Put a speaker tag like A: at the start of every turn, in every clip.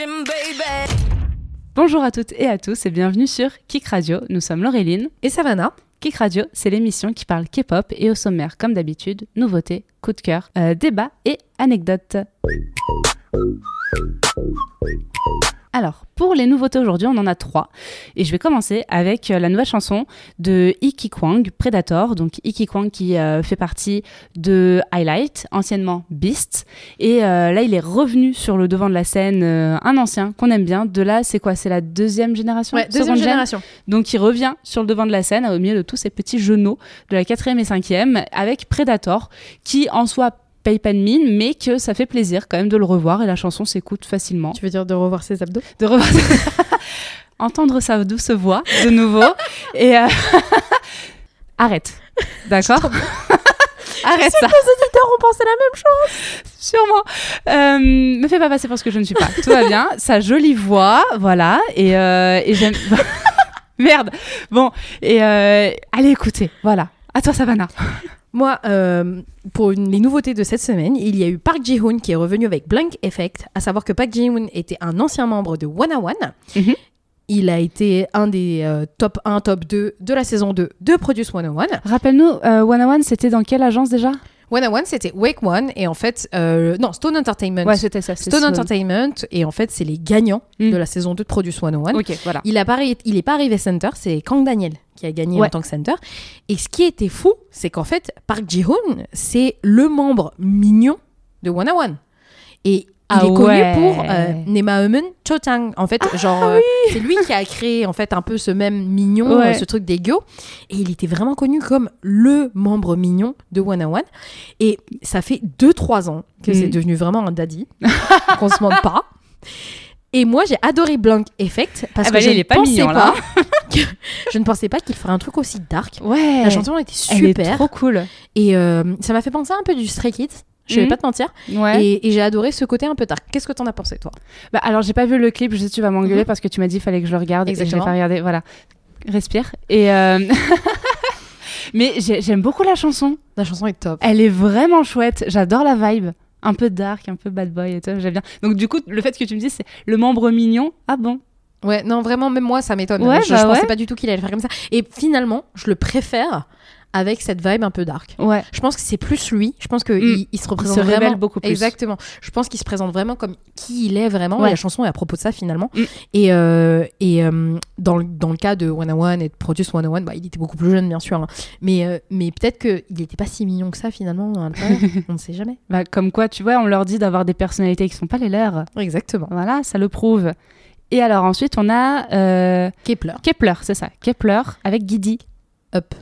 A: attention, baby.
B: Bonjour à toutes et à tous et bienvenue sur Kick Radio. Nous sommes Laureline.
C: Et Savannah.
B: Kick Radio, c'est l'émission qui parle K-pop et au sommaire, comme d'habitude, nouveautés, coups de cœur, euh, débats et anecdotes. Alors, pour les nouveautés aujourd'hui, on en a trois. Et je vais commencer avec euh, la nouvelle chanson de Iki Kwang, Predator. Donc, Iki Kwang qui euh, fait partie de Highlight, anciennement Beast. Et euh, là, il est revenu sur le devant de la scène, euh, un ancien qu'on aime bien. De là, c'est quoi? C'est la deuxième génération?
C: Ouais, deuxième génération.
B: donc il revient sur le devant de la scène au milieu de tous ces petits genoux de la quatrième et cinquième avec Predator qui en soi paye pas de mine mais que ça fait plaisir quand même de le revoir et la chanson s'écoute facilement.
C: Tu veux dire de revoir ses abdos
B: De revoir... Entendre sa douce voix de nouveau et euh, arrête. D'accord? Arrête ça.
C: Les auditeurs ont pensé la même chose.
B: Sûrement. Euh, me fais pas passer pour ce que je ne suis pas. Tout va bien. Sa jolie voix, voilà. Et, euh, et j'aime. Merde. Bon. Et euh, allez écouter. Voilà. À toi, Savannah.
C: Moi, euh, pour une- les nouveautés de cette semaine, il y a eu Park Ji-hoon qui est revenu avec Blank Effect, à savoir que Park Ji-hoon était un ancien membre de One One.
B: Mhm.
C: Il a été un des euh, top 1, top 2 de la saison 2 de Produce 101.
B: Rappelle-nous, euh, One One, c'était dans quelle agence déjà?
C: 101, c'était Wake One, et en fait, euh, non, Stone Entertainment.
B: Ouais, c'était ça.
C: Stone Entertainment, et en fait, c'est les gagnants
B: Mm.
C: de la saison 2 de Produce 101.
B: Ok, voilà.
C: Il n'est il est pas arrivé center, c'est Kang Daniel qui a gagné
B: Ouais.
C: en tant que center. Et ce qui était fou, c'est qu'en fait, Park Ji-hoon, c'est le membre mignon de One One. Et il
B: Ah
C: est connu
B: ouais.
C: pour euh, Nema Eumon Chotang. En fait, genre, euh, c'est lui qui a créé en fait un peu ce même mignon,
B: Ouais.
C: euh, ce truc d'ego. Et il était vraiment connu comme le membre mignon de One One. Et ça fait 2-3 ans que
B: Mm.
C: c'est devenu vraiment un daddy. qu'on se mente pas. Et moi, j'ai adoré Blank Effect parce
B: Ah
C: que
B: bah,
C: je
B: il est
C: ne
B: pas
C: pensais
B: mignon,
C: pas que- je ne pensais pas qu'il ferait un truc aussi dark.
B: Ouais.
C: La chanson était
B: elle est
C: super
B: trop cool.
C: et euh, ça m'a fait penser un peu du Stray Kids. Je vais
B: Mhm.
C: pas te mentir.
B: Ouais.
C: Et, et j'ai adoré ce côté un peu dark. Qu'est-ce que t'en as pensé, toi?
B: Bah, alors, j'ai pas vu le clip. Je sais que tu vas m'engueuler
C: Mhm.
B: parce que tu m'as dit qu'il fallait que je le regarde et je l'ai
C: Exactement.
B: pas regardé. Voilà. Respire. Et euh, mais j'ai- j'aime beaucoup la chanson.
C: La chanson est top.
B: Elle est vraiment chouette. J'adore la vibe. Un peu dark, un peu bad boy et tout. J'aime bien. Donc, du coup, le fait que tu me dises, c'est le membre mignon. Ah bon?
C: Ouais, non, vraiment, même moi, ça m'étonne.
B: Ouais,
C: je,
B: bah
C: je pensais pas du tout qu'il allait le faire comme ça. Et finalement, je le préfère avec cette vibe un peu dark.
B: Ouais.
C: Je pense que c'est plus lui. Je pense qu'il
B: Mm.
C: il se représente
B: se révèle
C: vraiment
B: beaucoup plus.
C: Exactement. Je pense qu'il se présente vraiment comme qui il est vraiment.
B: Ouais.
C: Et la chanson est à propos de ça finalement.
B: Mm.
C: Et, euh, et euh, dans, le, dans le cas de 101 et de Produce 101, bah, il était beaucoup plus jeune bien sûr. hein. Mais, euh, mais peut-être qu'il n'était pas si mignon que ça finalement. On ne sait jamais.
B: Bah, comme quoi, tu vois, on leur dit d'avoir des personnalités qui sont pas les leurs.
C: Exactement.
B: Voilà, ça le prouve. Et alors ensuite, on a
C: Kepler.
B: Kepler, c'est ça. Kepler avec Guidi.
C: Up.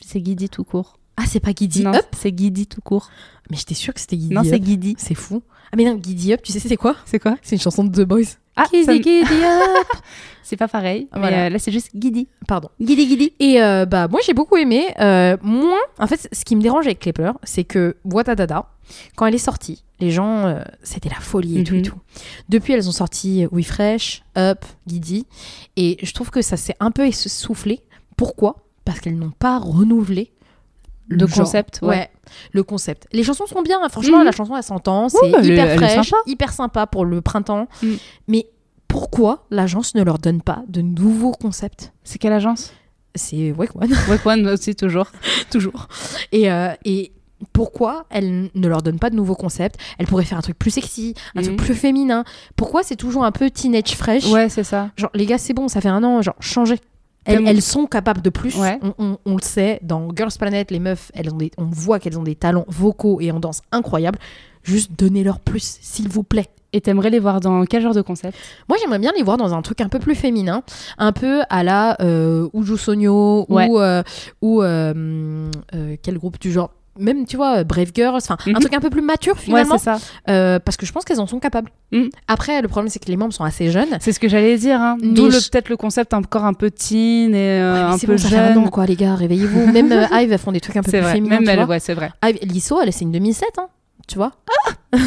B: C'est Guidi tout court.
C: Ah, c'est pas
B: non,
C: Up
B: c'est Guidi tout court.
C: Mais j'étais sûre que c'était Giddy
B: non, c'est. Guidi.
C: C'est fou. Ah, mais non, Giddy Up, tu sais, c'est quoi?
B: C'est quoi?
C: C'est une chanson de The Boys.
B: Ah,
C: Giddy,
B: ça
C: Giddy Up.
B: c'est pas pareil. Mais
C: Voilà.
B: euh, là, c'est juste Guidi.
C: Pardon.
B: Guidi, Guidi.
C: Et euh, bah moi j'ai beaucoup aimé. Euh, moins, en fait, ce qui me dérange avec Kepler, c'est que Dada, quand elle est sortie, les gens, euh, c'était la folie et tout et
B: Mhm.
C: tout. Depuis, elles ont sorti We Fresh, Up, Giddy, et je trouve que ça s'est un peu essoufflé. Pourquoi? Parce qu'elles n'ont pas renouvelé
B: Le concept, ouais.
C: le concept. Les chansons sont bien, hein. franchement,
B: Mhm.
C: la chanson elle s'entend, c'est
B: Ouais, est-
C: hyper
B: elle
C: fraîche,
B: sympa.
C: hyper sympa pour le printemps.
B: Mhm.
C: Mais pourquoi l'agence ne leur donne pas de nouveaux concepts?
B: C'est quelle agence?
C: C'est Wake One.
B: Wake One aussi, toujours.
C: toujours. Et, euh, et pourquoi elle ne leur donne pas de nouveaux concepts? Elle pourrait faire un truc plus sexy, un
B: Mhm.
C: truc plus féminin. Pourquoi c'est toujours un peu teenage fresh?
B: Ouais, c'est ça.
C: Genre, les gars, c'est bon, ça fait un an, genre, changez. Elles, sont capables de plus.
B: Ouais.
C: On, on- on le sait, dans Girls Planet, les meufs, elles ont des, on voit qu'elles ont des talents vocaux et en danse incroyables. Juste donnez-leur plus, s'il vous plaît.
B: Et t'aimerais les voir dans quel genre de concept?
C: Moi, j'aimerais bien les voir dans un truc un peu plus féminin, un peu à la euh, Uju Sonyo
B: Ouais.
C: ou, euh, ou euh, euh, quel groupe du genre? Même tu vois Brave Girls, enfin
B: Mhm.
C: un truc un peu plus mature
B: Ouais,
C: finalement,
B: c'est ça.
C: euh, parce que je pense qu'elles en sont capables.
B: Mhm.
C: Après, le problème c'est que les membres sont assez jeunes.
B: C'est ce que j'allais dire. Hein. D'où
C: je-
B: peut-être le concept encore un peu teen et euh,
C: Ouais,
B: un peu
C: bon,
B: jeune.
C: an quoi, les gars, réveillez-vous. Même euh, Ive, elles font des trucs un peu plus
B: vrai.
C: féminins.
B: Même elle, ouais, c'est vrai.
C: Ive, Liso, elle c'est une 2007, hein, tu vois.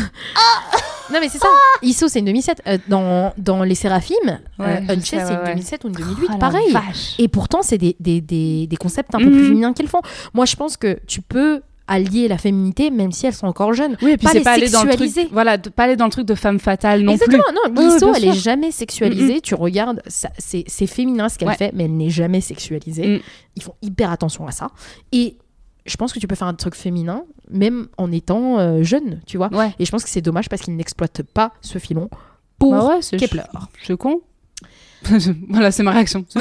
C: non mais c'est ça. Iso c'est une 2007. Euh, dans, dans les Séraphimes,
B: Ouais,
C: euh,
B: sais,
C: c'est
B: ouais,
C: une
B: ouais.
C: 2007 ou une 2008,
B: Oh,
C: pareil. Et pourtant, c'est des, des, des, des concepts un peu
B: Mhm.
C: plus féminins qu'elles font. Moi, je pense que tu peux allier la féminité, même si elles sont encore jeunes.
B: Oui, et puis
C: Pas les
B: pas aller dans le truc. Voilà, de- pas aller dans le truc de femme fatale non
C: Exactement,
B: plus.
C: non,
B: oui,
C: Liso,
B: bien
C: elle est
B: sûr.
C: jamais sexualisée. Tu regardes, c'est féminin ce qu'elle
B: Ouais.
C: fait, mais elle n'est jamais sexualisée.
B: Mm.
C: Ils font hyper attention à ça. Et je pense que tu peux faire un truc féminin, même en étant euh, jeune, tu vois.
B: Ouais.
C: Et je pense que c'est dommage parce qu'ils n'exploitent pas ce filon pour
B: Bah ouais,
C: Kepler.
B: C'est con. voilà, c'est ma réaction.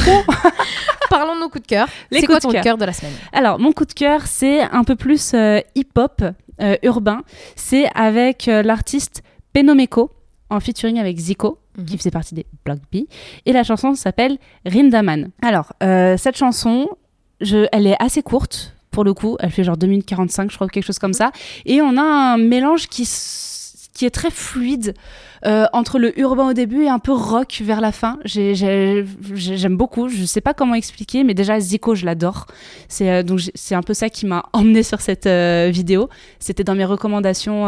C: Parlons de nos coups de cœur.
B: Les
C: C'est quoi ton coup de
B: cœur.
C: de la semaine
B: Alors, mon coup de cœur, c'est un peu plus euh, hip-hop euh, urbain. C'est avec euh, l'artiste Penomeko en featuring avec Zico,
C: Mhm.
B: qui faisait partie des Block B. Et la chanson s'appelle Rindaman. Alors, cette chanson, je, elle est assez courte. Pour le coup, elle fait genre 2 minutes 45, je crois, quelque chose comme ça. Et on a un mélange qui, qui est très fluide euh, entre le urbain au début et un peu rock vers la fin. J'ai- j'ai- j'ai- J'aime beaucoup. Je sais pas comment expliquer, mais déjà Zico, je l'adore. C'est euh, un peu ça qui m'a emmené sur cette euh, vidéo. C'était dans mes recommandations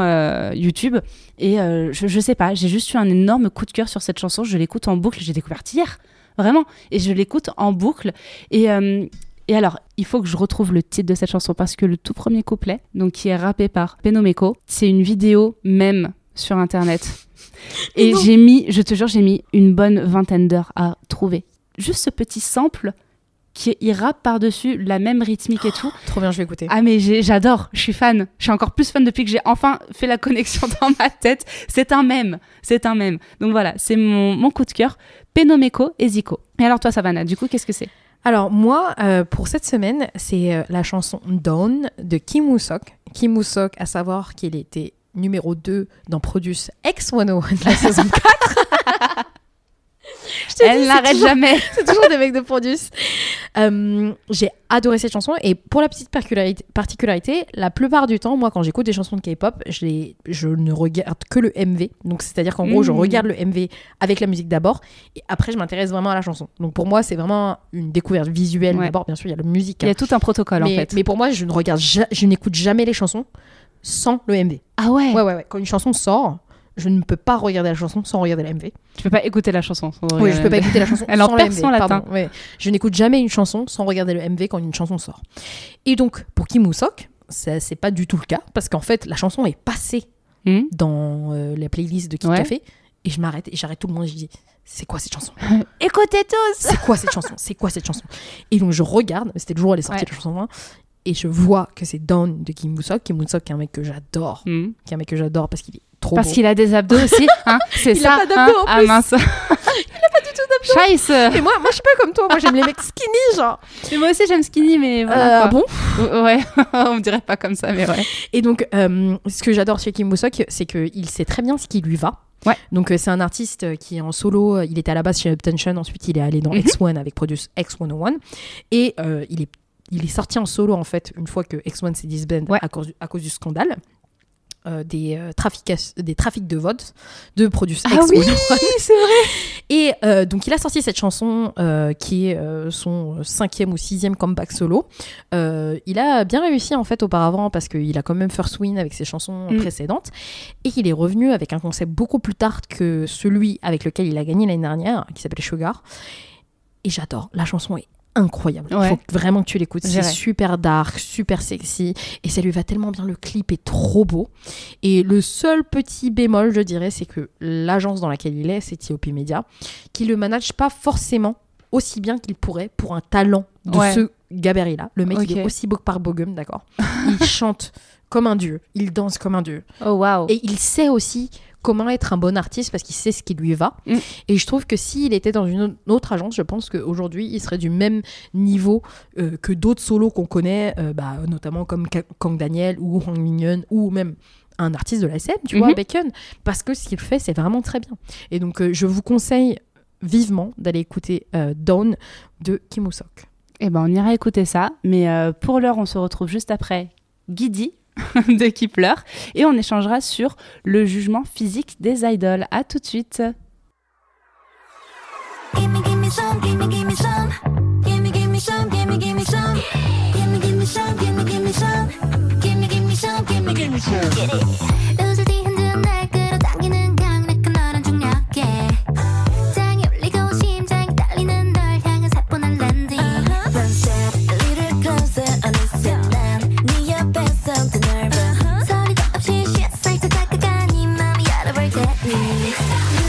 B: YouTube et je, je sais pas, j'ai juste eu un énorme coup de cœur sur cette chanson. Je l'écoute en boucle. J'ai découvert hier, vraiment, et je l'écoute en boucle. Et alors, il faut que je retrouve le titre de cette chanson parce que le tout premier couplet, donc qui est rappé par Penomeko, c'est une vidéo même sur internet. Et j'ai mis, je te jure, j'ai mis une bonne vingtaine d'heures à trouver. Juste ce petit sample qui rappe par-dessus la même rythmique et tout.
C: Trop bien, je vais écouter.
B: Ah mais j'adore, je suis fan. Je suis encore plus fan depuis que j'ai enfin fait la connexion dans ma tête. C'est un mème, c'est un mème. Donc voilà, c'est mon, mon coup de cœur. Penomeko et Zico. Et alors toi Savannah, du coup qu'est-ce que c'est?
C: Alors moi, euh, pour cette semaine, c'est euh, la chanson Dawn de Kim Woo-sok. Kim Woo-sok, à savoir qu'il était numéro 2 dans Produce X101 de la saison 4. Je te dis,
B: Elle n'arrête jamais.
C: C'est toujours des mecs de Produce. Euh, J'ai adoré cette chanson et pour la petite particularité, la plupart du temps, moi, quand j'écoute des chansons de K-pop, je, je ne regarde que le MV. Donc, c'est-à-dire qu'en gros, je
B: Mhm.
C: regarde le MV avec la musique d'abord et après, je m'intéresse vraiment à la chanson. Donc, pour moi, c'est vraiment une découverte visuelle
B: Ouais.
C: d'abord. Bien sûr, il y a la musique.
B: Il y a tout un protocole
C: mais,
B: en fait.
C: mais pour moi, je ne regarde, ja- je n'écoute jamais les chansons sans le MV.
B: Ah ouais.
C: Ouais, ouais, ouais. Quand une chanson sort, je ne peux pas regarder la chanson sans regarder le MV.
B: Tu peux pas écouter la chanson. sans
C: Oui, je
B: regarder.
C: peux pas écouter la chanson
B: Elle en
C: sans
B: perd
C: le MV.
B: son latin.
C: ouais. Je n'écoute jamais une chanson sans regarder le MV quand une chanson sort. Et donc, pour Kim ça c'est pas du tout le cas parce qu'en fait, la chanson est passée
B: Hmm
C: dans euh, la playlist de Kid
B: Ouais.
C: Café et je m'arrête et j'arrête tout le monde et je dis c'est quoi cette chanson?
B: Écoutez tous.
C: C'est quoi cette chanson? C'est quoi cette chanson? Et donc je regarde, c'était le jour où elle est sortie
B: Ouais.
C: la chanson 1 et je vois que c'est Dawn de Kim Woo-sok. Kim Woo-sok qui est un mec que j'adore,
B: Hmm.
C: qui est un mec que j'adore parce qu'il est trop
B: Parce qu'il a des abdos aussi. Hein c'est
C: Il
B: ça.
C: a pas d'abdos
B: hein
C: en
B: ah
C: plus.
B: mince. il a pas du tout d'abdos. Scheiße.
C: Et moi, moi je suis pas comme toi, moi j'aime les mecs skinny genre.
B: Mais moi aussi j'aime skinny, mais
C: Euh,
B: voilà.
C: ah
B: quoi.
C: bon
B: Ouais. On dirait pas comme ça, mais ouais.
C: Et donc, euh, ce que j'adore chez Kim Woo-sok, c'est qu'il sait très bien ce qui lui va.
B: Ouais.
C: Donc, euh, c'est un artiste euh, qui est en solo. Il était à la base chez Uptension, ensuite il est allé dans
B: Mhm.
C: X1 avec Produce X101. Et euh, il, est, il est sorti en solo, en fait, une fois que X1 s'est disband
B: Ouais.
C: à, cause du, à cause du scandale. euh, des, euh, trafics, des trafics de votes de Produce
B: Ah
C: X101.
B: oui, c'est vrai.
C: Et euh, donc il a sorti cette chanson qui est son cinquième ou sixième comeback solo. Il a bien réussi en fait auparavant parce qu'il a quand même first win avec ses chansons
B: Mm.
C: précédentes et qu'il est revenu avec un concept beaucoup plus tard que celui avec lequel il a gagné l'année dernière qui s'appelait Sugar. Et j'adore, la chanson est incroyable. Il
B: Ouais.
C: faut vraiment que tu l'écoutes. C'est super dark, super sexy et ça lui va tellement bien. Le clip est trop beau. Et le seul petit bémol, je dirais, c'est que l'agence dans laquelle il est, c'est T.O.P. Media, qui le manage pas forcément aussi bien qu'il pourrait pour un talent de
B: Ouais.
C: ce gabarit-là. Le mec, il
B: Ok.
C: est aussi beau que par Bogum, d'accord? Il chante comme un dieu, il danse comme un dieu.
B: Oh waouh.
C: Et il sait aussi comment être un bon artiste parce qu'il sait ce qui lui va.
B: Mm.
C: Et je trouve que s'il était dans une autre agence, je pense qu'aujourd'hui, il serait du même niveau euh, que d'autres solos qu'on connaît, euh, bah, notamment comme Ka- Kang Daniel ou Hwang Minhyun ou même un artiste de la SM, tu vois,
B: Mhm.
C: Bacon, parce que ce qu'il fait, c'est vraiment très bien. Et donc, euh, je vous conseille vivement d'aller écouter Dawn de Kim Woo-sok.
B: Eh ben, on ira écouter ça. Mais pour l'heure, on se retrouve juste après Guidi de qui pleure. Et on échangera sur le jugement physique des idoles. À tout de suite.
A: Lift up.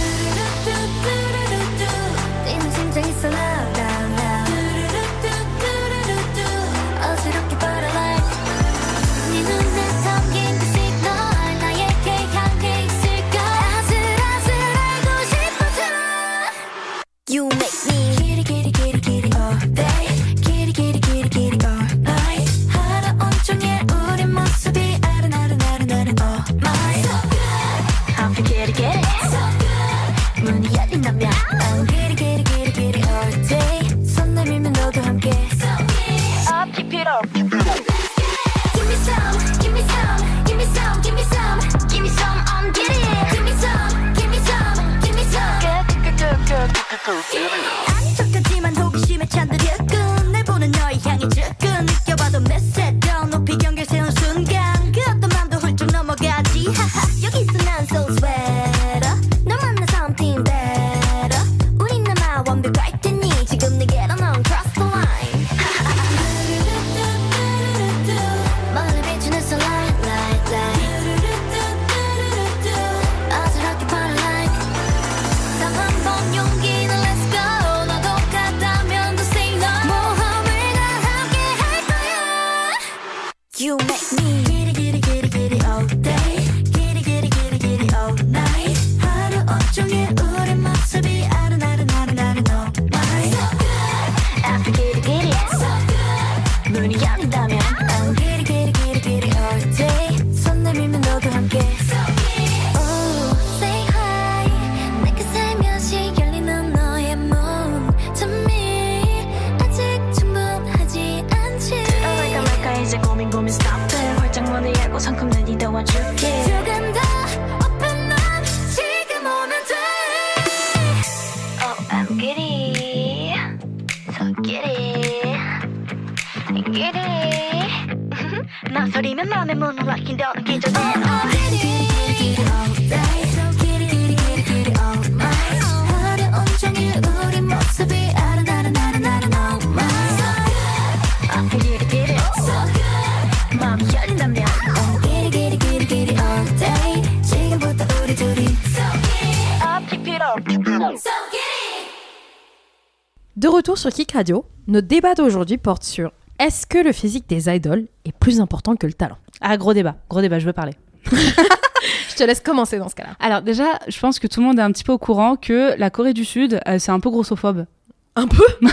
C: De retour sur Kick Radio, notre débat d'aujourd'hui porte sur est-ce que le physique des idoles est plus important que le talent?
B: Ah, gros débat, gros débat, je veux parler.
C: Je te laisse commencer dans ce cas-là.
B: Alors déjà, je pense que tout le monde est un petit peu au courant que la Corée du Sud, euh, c'est un peu grossophobe.
C: Un peu?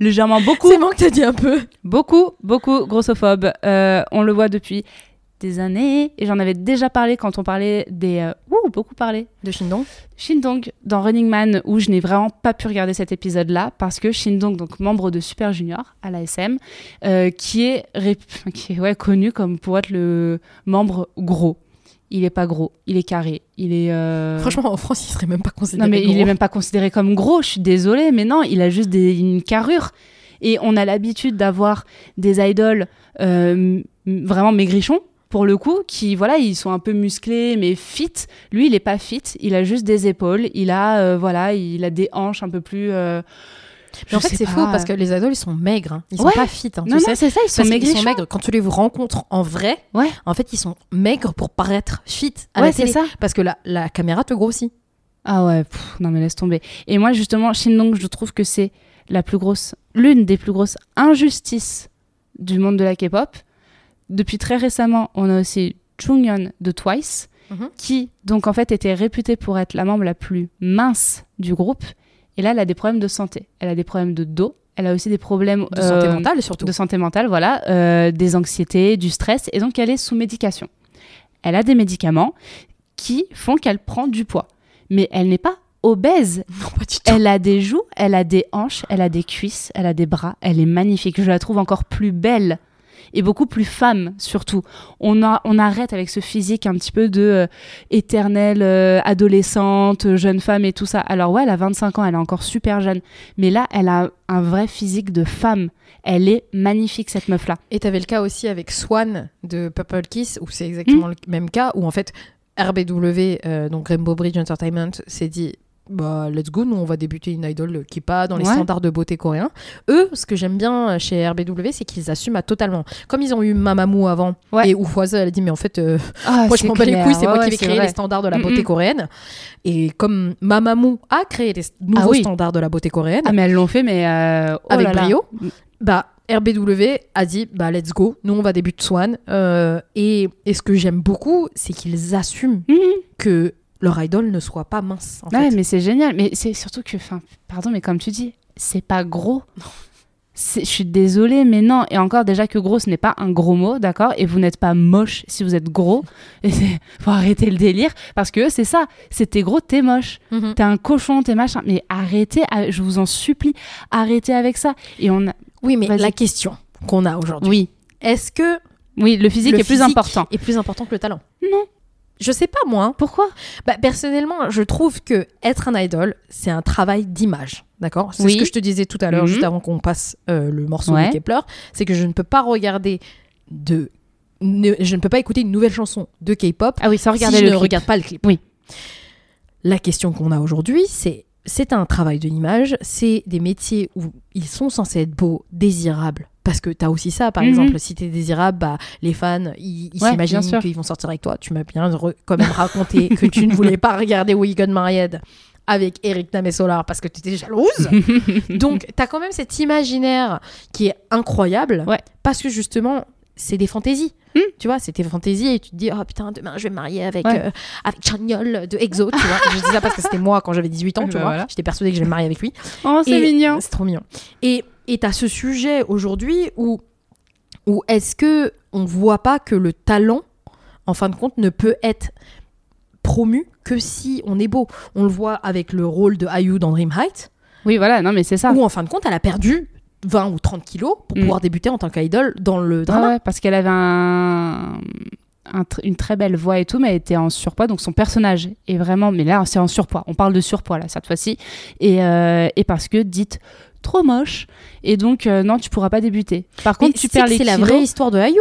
B: Légèrement, beaucoup,
C: C'est moi que t'as dit un peu.
B: beaucoup, beaucoup grossophobe. Euh, on le voit depuis des années, et j'en avais déjà parlé quand on parlait des... euh, ouh, beaucoup parlé.
C: De Shindong
B: Shindong dans Running Man, où je n'ai vraiment pas pu regarder cet épisode-là, parce que Shindong, donc membre de Super Junior à l'ASM, euh, qui est, rép- qui est ouais, connu comme pour être le membre gros. Il est pas gros, il est carré, il est... euh,
C: Franchement, en France, il serait même pas considéré.
B: Non, mais il est même pas considéré comme gros, je suis désolée, mais non, il a juste des- une carrure. Et on a l'habitude d'avoir des idoles euh, vraiment maigrichons, pour le coup, qui, voilà, ils sont un peu musclés, mais fit. Lui, il est pas fit, il a juste des épaules, il a, euh, voilà, il a des hanches un peu plus. euh,
C: Mais en fait, c'est faux parce que les idoles, ils sont maigres. hein. Ils sont
B: Ouais.
C: pas fit. hein,
B: Non, non, c'est ça, ils sont
C: qu'ils
B: maigrichons.
C: sont maigres. Quand tu les rencontres en vrai,
B: Ouais.
C: en fait, ils sont maigres pour paraître fit à
B: Ouais, c'est ça.
C: Parce que la, la caméra te grossit.
B: Ah ouais, pff, non mais laisse tomber. Et moi justement, Shindong, je trouve que c'est la plus grosse, l'une des plus grosses injustices du monde de la K-pop. Depuis très récemment, on a aussi Chungyeon de Twice,
C: Mhm.
B: qui donc en fait était réputée pour être la membre la plus mince du groupe. Et là, elle a des problèmes de santé. Elle a des problèmes de dos. Elle a aussi des problèmes
C: De santé
B: euh,
C: mentale, surtout.
B: de santé mentale, voilà, euh, des anxiétés, du stress, et donc elle est sous médication. Elle a des médicaments qui font qu'elle prend du poids, mais elle n'est pas obèse.
C: Non, pas du tout.
B: Elle a des joues, elle a des hanches, elle a des cuisses, elle a des bras, elle est magnifique. Je la trouve encore plus belle et beaucoup plus femme surtout. On, a, on arrête avec ce physique un petit peu de euh, éternelle euh, adolescente, jeune femme et tout ça. Alors ouais, elle a 25 ans, elle est encore super jeune, mais là, elle a un vrai physique de femme. Elle est magnifique cette meuf-là.
C: Et t'avais le cas aussi avec Swan de Purple Kiss, où c'est exactement le même cas, où en fait RBW, euh, donc Rainbow Bridge Entertainment, s'est dit bah let's go, nous on va débuter une idol qui est pas dans les
B: Ouais.
C: standards de beauté coréens. Eux, ce que j'aime bien chez RBW, c'est qu'ils assument à totalement. Comme ils ont eu Mamamoo avant,
B: Ouais.
C: et Foisa elle a dit mais en fait euh,
B: Ah,
C: moi je m'en bats les couilles, c'est moi qui vais créer les
B: les
C: standards de la
B: Mm,
C: beauté
B: mm.
C: coréenne. Et comme Mamamoo a créé les nouveaux
B: Ah oui.
C: standards de la beauté coréenne,
B: Ah mais elles l'ont fait mais euh, oh
C: avec
B: là là.
C: brio. Bah, RBW a dit bah let's go, nous on va débuter Swan. Euh, et, et ce que j'aime beaucoup, c'est qu'ils assument que leur idol ne soit pas mince. En
B: Ouais,
C: fait.
B: mais c'est génial. Mais c'est surtout que, enfin, pardon, mais comme tu dis, c'est pas gros. Je suis désolée, mais non. Et encore, déjà que gros, ce n'est pas un gros mot, d'accord? Et vous n'êtes pas moche si vous êtes gros. Et faut arrêter le délire. Parce que c'est ça. C'est t'es gros, t'es moche.
C: Mhm.
B: T'es un cochon, t'es machin. Mais arrêtez, je vous en supplie, arrêtez avec ça. Et on a...
C: Oui, mais la question qu'on a aujourd'hui,
B: Oui.
C: est-ce que
B: Oui, le physique
C: le
B: est plus important.
C: est plus important que le talent? Je sais pas moi. hein.
B: Pourquoi?
C: Bah, personnellement, je trouve que être un idol, c'est un travail d'image. D'accord? C'est
B: Oui.
C: ce que je te disais tout à l'heure,
B: Mhm.
C: juste avant qu'on passe euh, le morceau
B: Ouais.
C: de Kepler. C'est que je ne peux pas regarder de. ne- je ne peux pas écouter une nouvelle chanson de K-pop
B: Ah oui, sans regarder
C: si
B: le
C: je ne
B: clip.
C: regarde pas le clip.
B: Oui.
C: La question qu'on a aujourd'hui, c'est c'est un travail de l'image, c'est des métiers où ils sont censés être beaux, désirables. Parce que tu as aussi ça, par
B: Mhm.
C: exemple, si tu es désirable, bah, les fans, ils,
B: Ouais,
C: s'imaginent
B: sûr.
C: qu'ils vont sortir avec toi. Tu m'as bien quand même raconté que tu ne voulais pas regarder We Got Married avec Eric Namesolar parce que tu étais jalouse. Donc, tu as quand même cet imaginaire qui est incroyable
B: Ouais.
C: parce que justement, c'est des fantaisies.
B: Hmm.
C: Tu vois, c'est des fantaisies et tu te dis, oh putain, demain je vais me marier avec,
B: Ouais.
C: euh, avec Chagnol de EXO, tu vois. je dis ça parce que c'était moi quand j'avais 18 ans, tu
B: Bah
C: vois.
B: voilà.
C: J'étais persuadée que je vais me marier avec lui.
B: Oh, c'est mignon.
C: C'est trop mignon. Et et t'as ce sujet aujourd'hui où, où est-ce que on voit pas que le talent, en fin de compte, ne peut être promu que si on est beau? On le voit avec le rôle de IU dans Dream Height,
B: Oui, voilà, non, mais c'est ça.
C: où en fin de compte, elle a perdu 20 ou 30 kilos pour
B: Mm.
C: pouvoir débuter en tant qu'idol dans le drama.
B: ouais, parce qu'elle avait un, un tr- une très belle voix et tout, mais elle était en surpoids, donc son personnage est vraiment. Mais là, c'est en surpoids. On parle de surpoids là cette fois-ci, et, euh, et parce que dite trop moche, et donc euh, non, tu pourras pas débuter. Par
C: Mais
B: contre, tu perds les
C: c'est la vraie histoire de IU.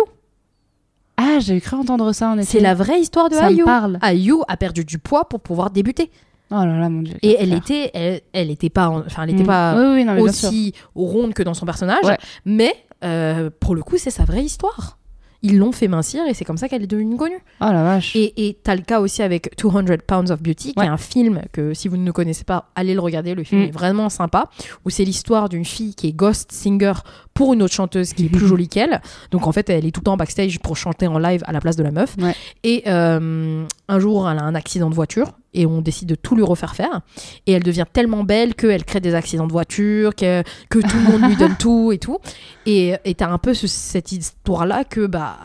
B: Ah, j'ai cru entendre ça en effet.
C: C'est la vraie histoire de
B: Ça me
C: IU.
B: parle.
C: IU a perdu du poids pour pouvoir débuter.
B: Oh là là, mon dieu.
C: Et elle était, elle, elle était pas, en- enfin, elle était
B: Mm.
C: pas
B: Oui, oui, non,
C: aussi ronde que dans son personnage,
B: Ouais.
C: mais euh, pour le coup, c'est sa vraie histoire. Ils l'ont fait mincir et c'est comme ça qu'elle est devenue connue.
B: Oh la vache.
C: Et t'as le cas aussi avec 200 Pounds of Beauty, qui est un film que si vous ne le connaissez pas, allez le regarder. Le film
B: Mm.
C: est vraiment sympa. Où c'est l'histoire d'une fille qui est ghost singer pour une autre chanteuse qui est plus jolie qu'elle. Donc en fait, elle est tout le temps backstage pour chanter en live à la place de la meuf.
B: Ouais.
C: Et euh, un jour, elle a un accident de voiture et on décide de tout lui refaire faire. Et elle devient tellement belle qu'elle crée des accidents de voiture, que, que tout le monde lui donne tout et tout. Et t'as un peu ce- cette histoire-là que, bah,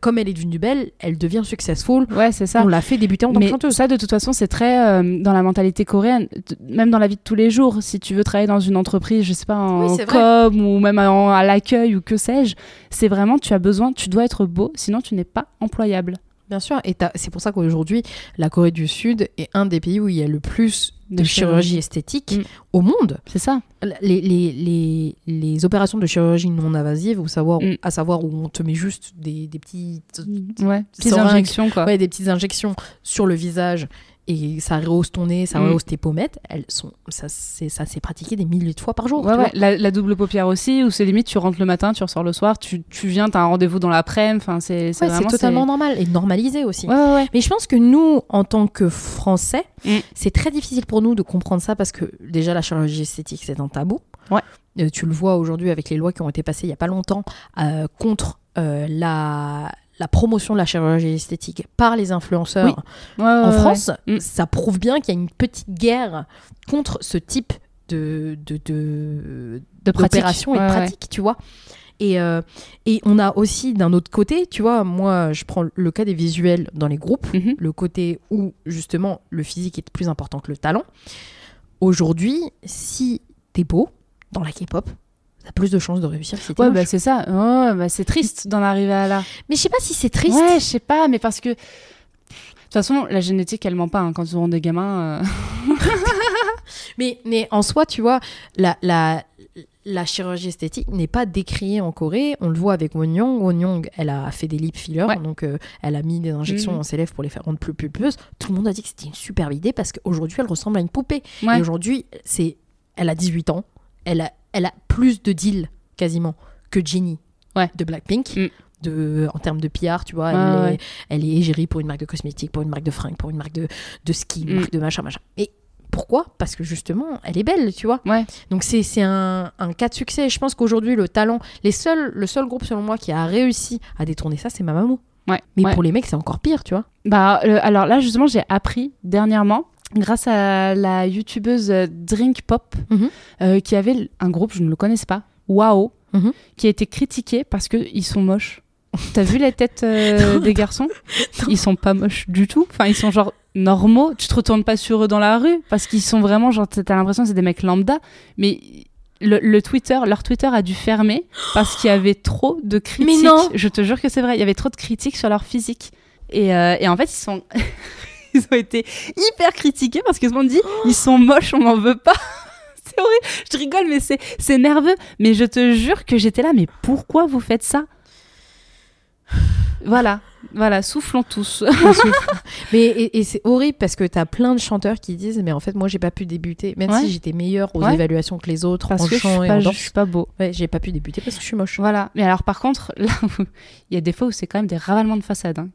C: comme elle est devenue belle, elle devient successful.
B: Ouais, c'est ça.
C: On l'a fait débuter en tant que
B: Mais
C: chanteuse.
B: ça, de toute façon, c'est très euh, dans la mentalité coréenne, même dans la vie de tous les jours. Si tu veux travailler dans une entreprise, je sais pas, en
C: Oui, vrai.
B: com ou même en- à l'accueil ou que sais-je, c'est vraiment, tu as besoin, tu dois être beau, sinon tu n'es pas employable.
C: Bien sûr, et c'est pour ça qu'aujourd'hui, la Corée du Sud est un des pays où il y a le plus de,
B: De
C: chirurgie, esthétique
B: Mm.
C: au monde.
B: C'est ça.
C: Les, les, les, les opérations de chirurgie non invasive, ou savoir,
B: Mm.
C: à savoir où on te met juste des, des petites,
B: Ouais. Petites injections, quoi.
C: ouais, des petites injections sur le visage et ça rehausse ton nez, ça
B: Mm.
C: rehausse tes pommettes, elles sont, ça s'est pratiqué des milliers de fois par jour.
B: Ouais,
C: tu
B: ouais.
C: vois.
B: La, la double paupière aussi, où c'est limite, tu rentres le matin, tu ressors le soir, tu, tu viens, t'as un rendez-vous dans l'après-midi, enfin, c'est
C: Ouais, totalement normal et normalisé aussi.
B: Ouais, ouais, ouais.
C: Mais je pense que nous, en tant que Français,
B: Mm.
C: c'est très difficile pour nous de comprendre ça parce que déjà la chirurgie esthétique c'est un tabou.
B: Ouais.
C: Euh, tu le vois aujourd'hui avec les lois qui ont été passées il y a pas longtemps euh, contre euh, la la promotion de la chirurgie esthétique par les influenceurs
B: Oui. Ouais, ouais,
C: en France,
B: Mm.
C: ça prouve bien qu'il y a une petite guerre contre ce type de, de, de,
B: De pratique.
C: d'opération et de pratique, tu vois. Et, euh, et on a aussi d'un autre côté, tu vois, moi je prends le cas des visuels dans les groupes,
B: Mhm.
C: le côté où justement le physique est plus important que le talent. Aujourd'hui, si t'es beau dans la K-pop, t'as plus de chances de réussir si t'es
B: Ouais,
C: moche.
B: bah, c'est ça. Bah, c'est triste d'en arriver à là.
C: Mais je sais pas si c'est triste.
B: Ouais, je sais pas, mais parce que. De toute façon, la génétique, elle ment pas. hein. Quand ils auront des gamins. euh,
C: Mais, mais en soi, tu vois, la, la, la chirurgie esthétique n'est pas décriée en Corée. On le voit avec Won Young. Won Young, elle a fait des lip fillers,
B: Ouais.
C: donc euh, elle a mis des injections
B: Mhm.
C: dans ses lèvres pour les faire rendre plus pulpeuses. Tout le monde a dit que c'était une superbe idée parce qu'aujourd'hui, elle ressemble à une poupée.
B: Ouais.
C: Et aujourd'hui, c'est, elle a 18 ans. Elle a, elle a plus de deals quasiment que
B: Ouais.
C: de Blackpink.
B: Mm.
C: De, en termes de PR, tu vois, elle,
B: ouais.
C: Est, elle est égérie pour une marque de cosmétiques, pour une marque de fringues, pour une marque de, de ski,
B: Mm.
C: marque de machin, machin. Et pourquoi? Parce que justement, elle est belle, tu vois.
B: Ouais.
C: Donc c'est c'est un, un cas de succès. Je pense qu'aujourd'hui, le talent, les seuls, le seul groupe selon moi qui a réussi à détourner ça, c'est Mamamoo.
B: Ouais.
C: Mais
B: ouais.
C: pour les mecs, c'est encore pire, tu vois.
B: Bah, euh, alors là, justement, j'ai appris dernièrement, grâce à la youtubeuse euh, Drink Pop,
C: Mhm.
B: euh, qui avait un groupe, je ne le connaissais pas, Wow,
C: Mhm.
B: qui a été critiqué parce qu'ils sont moches. T'as vu les têtes euh, des garçons? Ils sont pas moches du tout. Enfin, ils sont genre normaux. Tu te retournes pas sur eux dans la rue parce qu'ils sont vraiment genre. T'as l'impression que c'est des mecs lambda. Mais le, le Twitter, leur Twitter a dû fermer parce qu'il y avait trop de critiques.
C: non
B: Je te jure que c'est vrai. Il y avait trop de critiques sur leur physique. Et, euh, et en fait, ils sont. Ils ont été hyper critiqués parce tout le monde dit ils sont moches, on m'en veut pas. c'est horrible. Je rigole, mais c'est c'est nerveux. Mais je te jure que j'étais là, mais pourquoi vous faites ça? Voilà, voilà, soufflons tous.
C: Mais et, et c'est horrible parce que t'as plein de chanteurs qui disent mais en fait moi j'ai pas pu débuter même
B: Ouais.
C: si j'étais meilleure aux
B: Ouais.
C: évaluations que les autres
B: parce
C: en
B: que je
C: chant
B: suis,
C: et
B: pas,
C: en
B: je suis pas beau.
C: Ouais, j'ai pas pu débuter parce que je suis moche.
B: Voilà. Mais alors, par contre, là il y a des fois où c'est quand même des ravalements de façade. hein.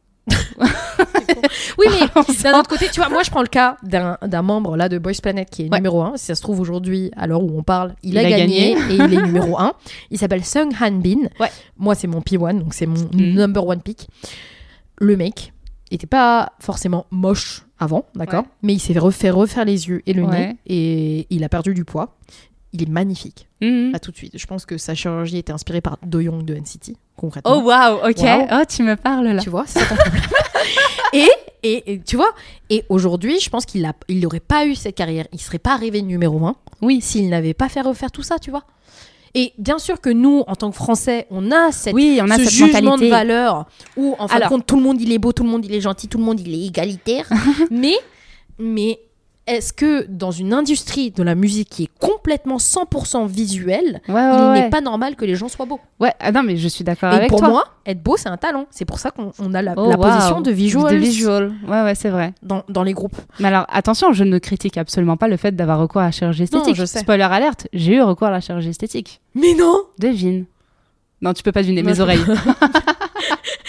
C: Oui, mais d'un autre côté, tu vois, moi je prends le cas d'un d'un membre là de Boys Planet qui est
B: Ouais.
C: numéro 1. Si ça se trouve aujourd'hui, à l'heure où on parle, il,
B: Il
C: a,
B: a
C: gagné,
B: gagné.
C: et il est numéro 1. Il s'appelle Sung Han Bin.
B: Ouais.
C: Moi, c'est mon P1, donc c'est mon
B: Mm.
C: number one pick. Le mec était pas forcément moche avant, d'accord
B: Ouais.
C: Mais il s'est refait refaire les yeux et le nez et il a perdu du poids. Il est magnifique. Pas tout de suite. Je pense que sa chirurgie était inspirée par Do Young de NCT, concrètement.
B: Oh waouh, ok. Oh, tu me parles là.
C: Tu vois, c'est ça ton problème. et, et, et tu vois, et aujourd'hui, je pense qu'il il n'aurait pas eu cette carrière. Il serait pas arrivé numéro 1
B: Oui.
C: s'il n'avait pas fait refaire tout ça, tu vois. Et bien sûr que nous, en tant que Français, on a cette,
B: Oui, on a
C: ce
B: cette
C: jugement
B: mentalité.
C: de valeur où, en fin de compte, tout le monde il est beau, tout le monde il est gentil, tout le monde il est égalitaire. mais, mais est-ce que dans une industrie de la musique qui est complètement 100% visuelle,
B: Ouais, ouais,
C: il
B: ouais.
C: n'est pas normal que les gens soient beaux?
B: Ouais, ah non, mais je suis d'accord avec
C: pour
B: toi.
C: moi, être beau, c'est un talent. C'est pour ça qu'on on a la,
B: Oh,
C: la position de visual,
B: De visual. Ouais, ouais, c'est vrai.
C: Dans, dans les groupes.
B: Mais alors, attention, je ne critique absolument pas le fait d'avoir recours à la chirurgie
C: Non,
B: esthétique.
C: je sais.
B: Spoiler alerte, j'ai eu recours à la chirurgie esthétique.
C: Mais non
B: Devine. Non, tu peux pas deviner
C: Non,
B: mes
C: je-
B: oreilles.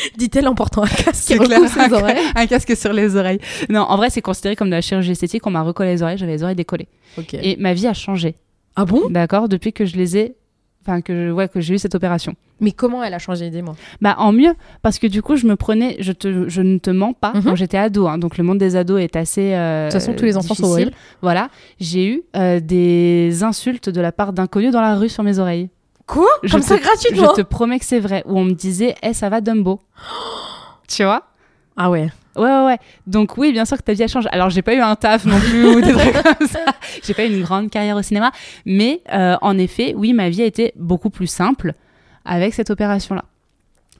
C: Dit-elle en portant un casque qui
B: clair.
C: oreilles.
B: Un casque sur les oreilles. Non, en vrai, c'est considéré comme de la chirurgie esthétique. On m'a recollé les oreilles, j'avais les oreilles décollées.
C: Ok.
B: Et ma vie a changé.
C: Ah bon?
B: D'accord Depuis que je les ai. Enfin, que, je- ouais, que j'ai eu cette opération.
C: Mais comment elle a changé dis-moi?
B: Bah, en mieux, parce que du coup, je me prenais. Je, te, je ne te mens pas.
C: Mhm.
B: Quand j'étais ado, hein, donc le monde des ados est assez. euh,
C: De toute façon, tous les enfants sont horribles.
B: Voilà. J'ai eu euh, des insultes de la part d'inconnus dans la rue sur mes oreilles.
C: Quoi
B: Je
C: Comme
B: te-
C: ça gratuitement
B: Je te promets que c'est vrai. Où on me disait, eh, ça va Dumbo. tu vois
C: Ah ouais.
B: Ouais, ouais, ouais. Donc oui, bien sûr que ta vie a changé. Alors, j'ai pas eu un taf non plus ou des trucs comme ça. J'ai pas eu une grande carrière au cinéma. Mais euh, en effet, oui, ma vie a été beaucoup plus simple avec cette opération-là.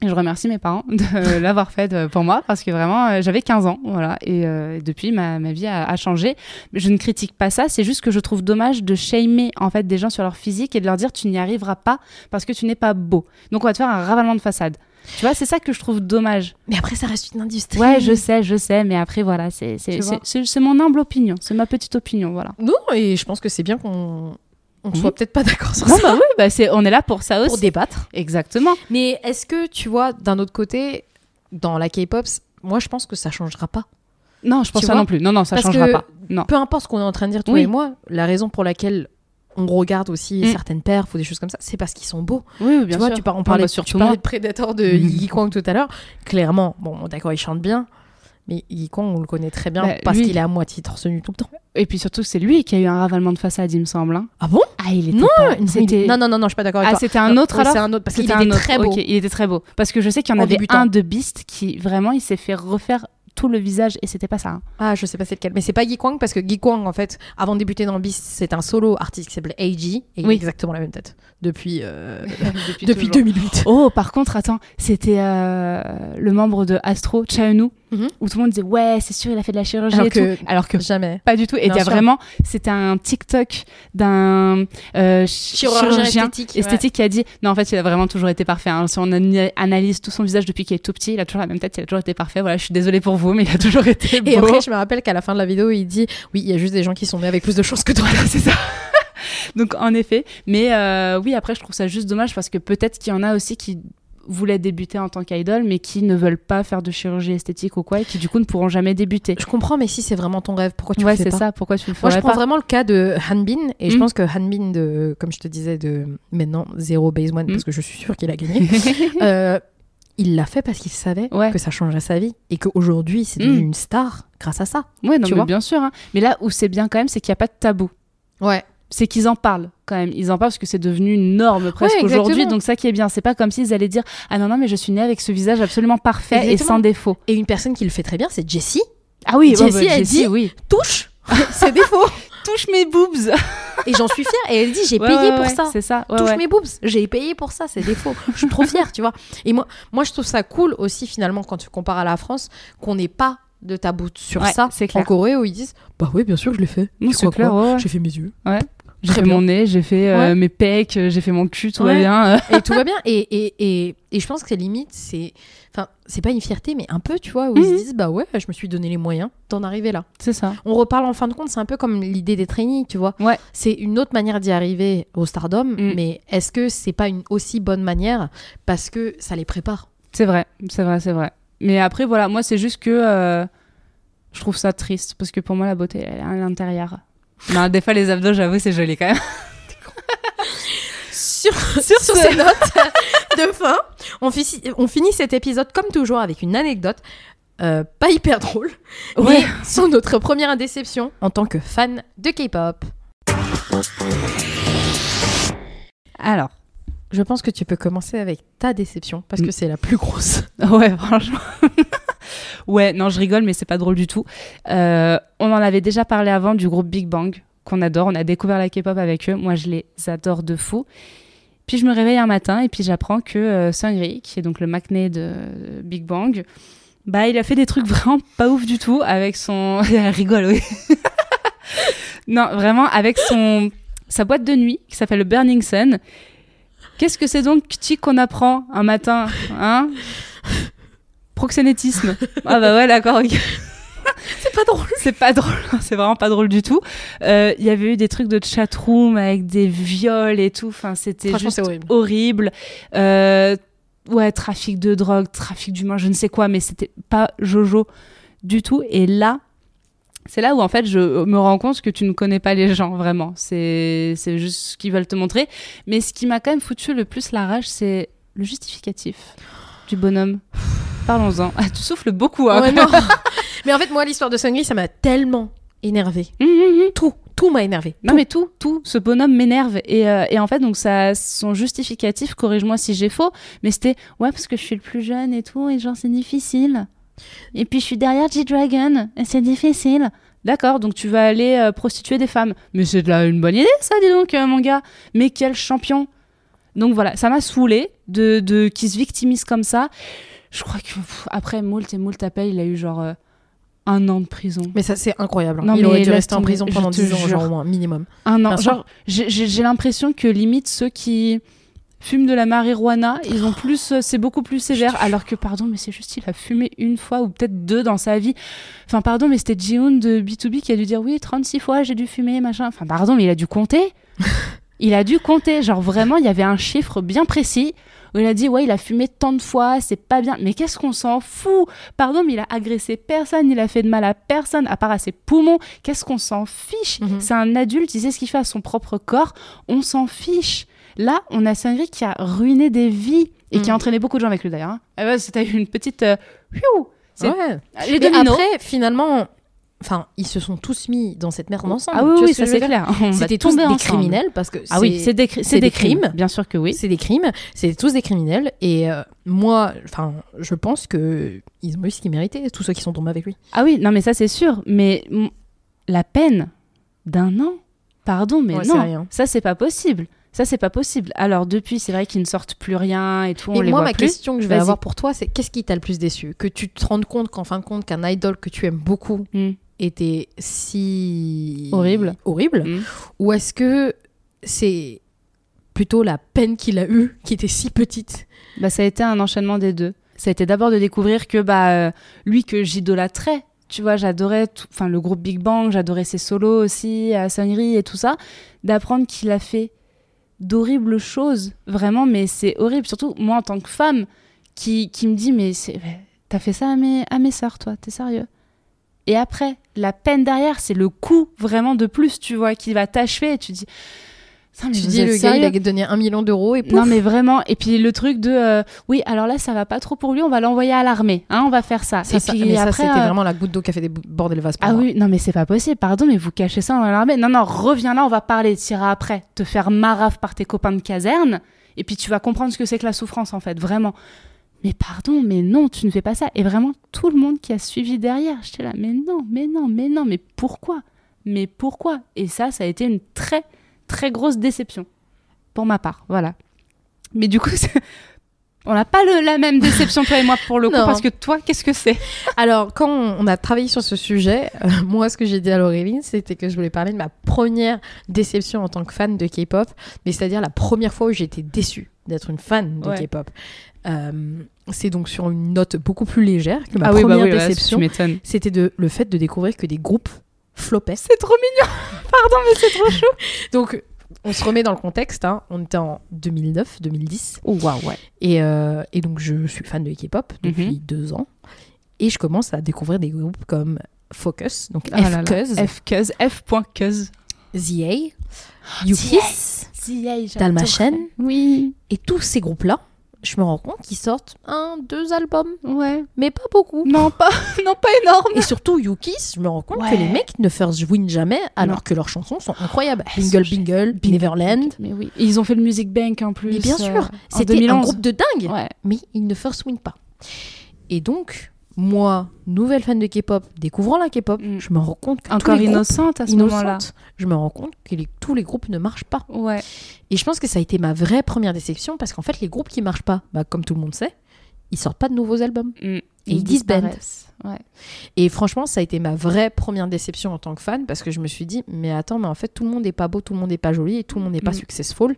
B: Et je remercie mes parents de l'avoir faite euh, pour moi parce que vraiment, euh, j'avais 15 ans. Voilà. Et euh, depuis, ma, ma vie a, a changé. Mais je ne critique pas ça. C'est juste que je trouve dommage de shamer en fait, des gens sur leur physique et de leur dire tu n'y arriveras pas parce que tu n'es pas beau. Donc, on va te faire un ravalement de façade. Tu vois, c'est ça que je trouve dommage.
C: Mais après, ça reste une industrie.
B: Ouais, je sais, je sais, mais après, voilà, c'est c'est-
C: Tu
B: c'est-
C: vois.
B: c'est- c'est mon humble opinion, c'est ma petite opinion, voilà.
C: Non, et je pense que c'est bien qu'on on
B: Mhm.
C: soit peut-être pas d'accord sur
B: Non,
C: ça.
B: bah oui, bah c'est, on est là pour ça
C: Pour
B: aussi.
C: débattre.
B: Exactement.
C: Mais est-ce que, tu vois, d'un autre côté, dans la K-pop, moi, je pense que ça changera pas.
B: Non, je pense pas non plus. Non, non, ça
C: Parce
B: changera
C: que-
B: pas. Non.
C: Peu importe ce qu'on est en train de dire, toi
B: Oui.
C: et moi, la raison pour laquelle on regarde aussi
B: Mm.
C: certaines perfs ou des choses comme ça, c'est parce qu'ils sont beaux.
B: Oui, oui, bien
C: tu vois,
B: sûr.
C: tu, par- on parlait,
B: bah,
C: tu parlais de Predator de. Iggy Kwang tout à l'heure. Clairement, bon, d'accord, il chante bien, mais Kwang, on le connaît très bien
B: Bah,
C: parce
B: lui-
C: qu'il est à moitié torse nu tout le temps.
B: Et puis surtout, c'est lui qui a eu un ravalement de façade, il me semble. hein.
C: Ah bon?
B: Ah, il était
C: Non,
B: pas-
C: non, non, non, non, je suis pas d'accord avec
B: Ah, c'était un
C: Non,
B: autre
C: ouais,
B: alors
C: C'est un autre parce qu'il était très beau.
B: Il était très beau. Parce que je sais qu'il y en
C: En
B: avait
C: débutant.
B: un de Beast qui vraiment, il s'est fait refaire tout le visage et c'était pas ça. hein.
C: Ah, je sais pas c'est lequel, mais c'est pas Guy Kwang parce que Guy Kwang, en fait, avant de débuter dans Beast, c'est un solo artiste qui et il
B: Oui.
C: exactement la même tête depuis euh,
B: Depuis,
C: depuis
B: toujours.
C: 2008.
B: Oh, par contre, attends, c'était euh, le membre de Astro,
C: Mhm.
B: où tout le monde disait ouais, c'est sûr, il a fait de la chirurgie
C: Alors
B: et
C: que-
B: tout. Alors que
C: Jamais.
B: pas du tout. Et il y a
C: sûr.
B: vraiment, c'était un TikTok d'un euh, ch-
C: Chirurgien esthétique,
B: esthétique qui a dit non, en fait, il a vraiment toujours été parfait. hein. Si on ana- analyse tout son visage depuis qu'il est tout petit, il a toujours la même tête, il a toujours été parfait. Voilà, je suis désolée pour vous, mais il a toujours été beau.
C: Et après, je me rappelle qu'à la fin de la vidéo, il dit Oui, il y a juste des gens qui sont nés avec plus de chance que toi.
B: Voilà, c'est ça. Donc en effet, mais euh, oui, après je trouve ça juste dommage parce que peut-être qu'il y en a aussi qui voulaient débuter en tant qu'idole mais qui ne veulent pas faire de chirurgie esthétique ou quoi et qui du coup ne pourront jamais débuter.
C: Je comprends, mais si c'est vraiment ton rêve, pourquoi tu
B: ouais,
C: le fais
B: c'est
C: pas
B: ça, pourquoi tu le
C: Moi, je prends
B: pas
C: vraiment le cas de Hanbin, et je
B: Mm.
C: pense que Hanbin, de, comme je te disais, de maintenant zéro base one,
B: Mm.
C: parce que je suis sûre qu'il a gagné, euh, il l'a fait parce qu'il savait
B: Ouais.
C: que ça changerait sa vie et qu'aujourd'hui, c'est devenu
B: Mm.
C: une star grâce à ça.
B: Ouais, non,
C: Tu
B: mais
C: vois
B: bien sûr. hein. Mais là où c'est bien quand même, c'est qu'il n'y a pas de tabou.
C: Ouais.
B: C'est qu'ils en parlent quand même. Ils en parlent parce que c'est devenu une norme presque
C: Ouais,
B: aujourd'hui. Donc ça qui est bien. C'est pas comme s'ils allaient dire Ah non, non, mais je suis née avec ce visage absolument parfait et sans défaut.
C: Et une personne qui le fait très bien, c'est Jessie.
B: Ah oui,
C: Jessie,
B: ouais, bah,
C: elle
B: Jessie,
C: dit-
B: oui.
C: Touche ses défauts.
B: touche mes boobs.
C: Et j'en suis fière. Et elle dit j'ai
B: Ouais,
C: payé
B: ouais,
C: pour ça.
B: C'est ça.
C: touche mes boobs. J'ai payé pour ça, c'est défaut. je suis trop fière, tu vois. Et moi, moi, je trouve ça cool aussi, finalement, quand tu compares à la France, qu'on n'ait pas de tabou sur
B: Ouais,
C: ça.
B: c'est
C: En. Corée, où ils disent Bah oui, bien sûr, je l'ai fait.
B: Non, c'est clair,
C: quoi
B: ouais, ouais.
C: J'ai fait mes yeux.
B: J'ai fait
C: bien.
B: mon nez, j'ai fait euh,
C: Ouais.
B: mes pecs, euh, j'ai fait mon cul, tout va bien.
C: Et tout va bien. Et, et, et, et je pense que limite, c'est. Enfin, c'est pas une fierté, mais un peu, tu vois, où ils se
B: Mhm.
C: disent Bah ouais, je me suis donné les moyens d'en arriver là.
B: C'est ça.
C: On reparle en fin de compte, c'est un peu comme l'idée des trainees, tu vois.
B: Ouais.
C: C'est une autre manière d'y arriver au stardom,
B: Mm.
C: mais est-ce que c'est pas une aussi bonne manière parce que ça les prépare?
B: C'est vrai, c'est vrai, c'est vrai. Mais après, voilà, moi, c'est juste que euh, je trouve ça triste parce que pour moi, la beauté, elle est à l'intérieur. Non, des fois, les abdos, j'avoue, c'est joli quand même.
C: Sur, sur, ces notes de fin, on, fi- on finit cet épisode comme toujours avec une anecdote. euh, pas hyper drôle,
B: Ouais.
C: mais sur notre première déception en tant que fan de K-pop.
B: Alors,
C: Je pense que tu peux commencer avec ta déception parce que
B: Mm.
C: c'est la plus grosse.
B: ouais, franchement. ouais, non, je rigole, mais c'est pas drôle du tout. Euh, on en avait déjà parlé avant du groupe Big Bang, qu'on adore. On a découvert la K-pop avec eux. Moi, je les adore de fou. Puis je me réveille un matin et puis j'apprends que euh, Seungri, qui est donc le McNay de Big Bang, bah il a fait des trucs vraiment pas ouf du tout avec son. Rigole, oui. non, vraiment avec son sa boîte de nuit qui s'appelle le Burning Sun. Qu'est-ce que c'est donc petit qu'on apprend un matin, hein? Proxénétisme. Ah bah ouais, d'accord. ok.
C: C'est pas drôle.
B: C'est pas drôle, c'est vraiment pas drôle du tout. Euh, Il y avait eu des trucs de chatroom avec des viols et tout. Enfin, c'était juste
C: horrible.
B: horrible. Euh, ouais, trafic de drogue, trafic d'humains, je ne sais quoi, mais c'était pas Jojo du tout. Et là, c'est là où en fait je me rends compte que tu ne connais pas les gens vraiment. C'est c'est juste ce qu'ils veulent te montrer. Mais ce qui m'a quand même foutu le plus la rage, c'est le justificatif du bonhomme. Parlons-en. Ah, tu souffles beaucoup. Hein,
C: Ouais, non. mais en fait, moi, l'histoire de Sungri, ça m'a tellement énervé.
B: Hum, hum, hum.
C: Tout, tout m'a énervé.
B: Non mais tout, tout, ce bonhomme m'énerve et, euh, et en fait donc ça, son justificatif, corrige-moi si j'ai faux, mais c'était ouais parce que je suis le plus jeune et tout et genre c'est difficile. Et puis je suis derrière G-Dragon et c'est difficile. D'accord, donc tu vas aller euh, prostituer des femmes. Mais c'est de la une bonne idée ça dis donc euh, mon gars. Mais quel champion. Donc voilà, ça m'a saoulé de, de qui se victimise comme ça. Je crois que pff, après moult et moult appels, il a eu genre euh, un an de prison.
C: Mais ça, c'est incroyable. hein.
B: Non,
C: Il aurait dû rester en prison pendant
B: te
C: 10 ans,
B: jure.
C: genre au moins, minimum.
B: Un an. Genre, j'ai l'impression que limite ceux qui fument de la marijuana, ils ont plus, euh, c'est beaucoup plus sévère. Alors que, pardon, mais c'est juste il a fumé une fois ou peut-être deux dans sa vie. Enfin, pardon, mais c'était Jihoon de B2B qui a dû dire oui, 36 fois j'ai dû fumer, machin. Enfin, pardon, mais il a dû compter. il a dû compter. Genre vraiment, il y avait un chiffre bien précis. Où il a dit, ouais, il a fumé tant de fois, c'est pas bien. Mais qu'est-ce qu'on s'en fout? Pardon, mais il a agressé personne, il a fait de mal à personne, à part à ses poumons. Qu'est-ce qu'on s'en fiche?
C: Mhm.
B: C'est un adulte, il sait ce qu'il fait à son propre corps. On s'en fiche. Là, on a Sangri qui a ruiné des vies et qui a
C: Mhm.
B: entraîné beaucoup de gens avec lui d'ailleurs. hein. Ouais, C'était une petite. euh, C'est-
C: Ouais.
B: Les dominos.
C: après, finalement, enfin, ils se sont tous mis dans cette merde ensemble.
B: ah oui, oui, ça c'est clair.
C: C'était tous des
B: ensemble.
C: criminels parce que
B: Ah oui, c'est des, cri- c'est des crimes. Bien sûr que oui.
C: C'est des crimes, c'est tous des criminels. Et euh, moi, enfin, je pense que ils ont eu ce qu'ils méritaient, tous ceux qui sont tombés avec lui.
B: Ah oui, non, mais ça c'est sûr. Mais la peine d'un an, pardon, mais
C: Ouais,
B: non,
C: rien.
B: ça c'est pas possible. Ça c'est pas possible. Alors depuis, c'est vrai qu'ils ne sortent plus rien et tout, on
C: Et
B: les
C: moi,
B: voit
C: ma
B: plus.
C: question que je vais avoir pour toi, c'est qu'est-ce qui t'a le plus déçu? Que tu te rendes compte qu'en fin de compte, qu'un idol que tu aimes beaucoup
B: Mm.
C: Était si
B: Horrible.
C: horrible,
B: Mm.
C: ou est-ce que c'est plutôt la peine qu'il a eue qui était si petite?
B: Bah, ça a été un enchaînement des deux. Ça a été d'abord de découvrir que bah, euh, lui que j'idolâtrais, tu vois, j'adorais tout- enfin le groupe Big Bang, j'adorais ses solos aussi, à Sangri et tout ça, d'apprendre qu'il a fait d'horribles choses, vraiment, mais c'est horrible, surtout moi en tant que femme qui, qui me dit mais c'est mais t'as fait ça à mes, à mes sœurs, toi, t'es sérieux? Et après, la peine derrière, c'est le coup vraiment de plus, tu vois, qui va t'achever et tu dis... Mais
C: Tu dis le gars, il a donné un million d'euros et pouf,
B: non mais vraiment. Et puis le truc de euh, oui alors là ça va pas trop pour lui on va l'envoyer à l'armée hein on va faire ça.
C: Ça,
B: et
C: ça-
B: puis
C: mais ça,
B: après
C: c'était
B: euh,
C: vraiment la goutte d'eau qui a fait déborder le vase pour
B: ah
C: moi.
B: oui non mais c'est pas possible pardon mais vous cachez ça dans l'armée. Non non reviens là on va parler t'iras après te faire marave par tes copains de caserne et puis tu vas comprendre ce que c'est que la souffrance en fait vraiment mais pardon mais non tu ne fais pas ça et vraiment tout le monde qui a suivi derrière j'étais là mais non mais non mais non mais pourquoi? Mais pourquoi? Et ça, ça a été une très, très grosse déception pour ma part. Voilà. Mais du coup, on n'a pas le- la même déception, toi et moi, pour le coup,
C: Non.
B: parce que toi, qu'est-ce que c'est?
C: Alors, quand on a travaillé sur ce sujet, euh, moi, ce que j'ai dit à Laureline, c'était que je voulais parler de ma première déception en tant que fan de K-pop, mais c'est-à-dire la première fois où j'ai été déçue d'être une fan de
B: Ouais.
C: K-pop. Euh, c'est donc sur une note beaucoup plus légère que ma
B: Ah oui, bah
C: première
B: oui, ouais,
C: déception.
B: tu m'étonnes.
C: c'était de le fait de découvrir que des groupes floppaient.
B: C'est trop mignon Pardon, mais c'est trop chou
C: Donc, on se remet dans le contexte. hein. On était en 2009, 2010.
B: Oh, waouh, ouais.
C: Et, euh, et donc, je suis fan de K-pop depuis
B: Mhm.
C: deux ans. Et je commence à découvrir des groupes comme Focus, donc
B: Ah.
C: F-Cuz,
B: F-Cuz, F.Cuz.
C: ZA, U-Kiss, Dalmatian.
B: Oui.
C: Et tous ces groupes-là, je me rends compte qu'ils sortent un, deux albums,
B: Ouais.
C: mais pas beaucoup.
B: Non, pas, non, pas énorme.
C: Et surtout, U-Kiss, je me rends compte que les mecs ne first win jamais, alors
B: Non.
C: que leurs chansons sont incroyables.
B: Elles
C: Bingle
B: sont
C: Bingle,
B: Bingle,
C: Neverland.
B: Mais oui. Et ils ont fait le Music Bank en plus.
C: Mais bien
B: euh,
C: sûr, c'était un
B: 2011.
C: groupe de dingue.
B: Ouais.
C: mais ils ne first win pas. Et donc, moi, nouvelle fan de K-pop, découvrant la K-pop,
B: Mm.
C: je me rends compte que
B: Encore
C: tous les groupes,
B: innocente à ce moment-là.
C: je me rends compte que les- tous les groupes ne marchent pas.
B: Ouais.
C: Et je pense que ça a été ma vraie première déception parce qu'en fait, les groupes qui marchent pas, bah, comme tout le monde sait, ils sortent pas de nouveaux albums.
B: Mm.
C: ils disbandent.
B: disparaissent. Ouais.
C: Et franchement, ça a été ma vraie première déception en tant que fan parce que je me suis dit, mais attends, mais en fait, tout le monde n'est pas beau, tout le monde n'est pas joli et tout le monde n'est pas
B: Mm.
C: successful.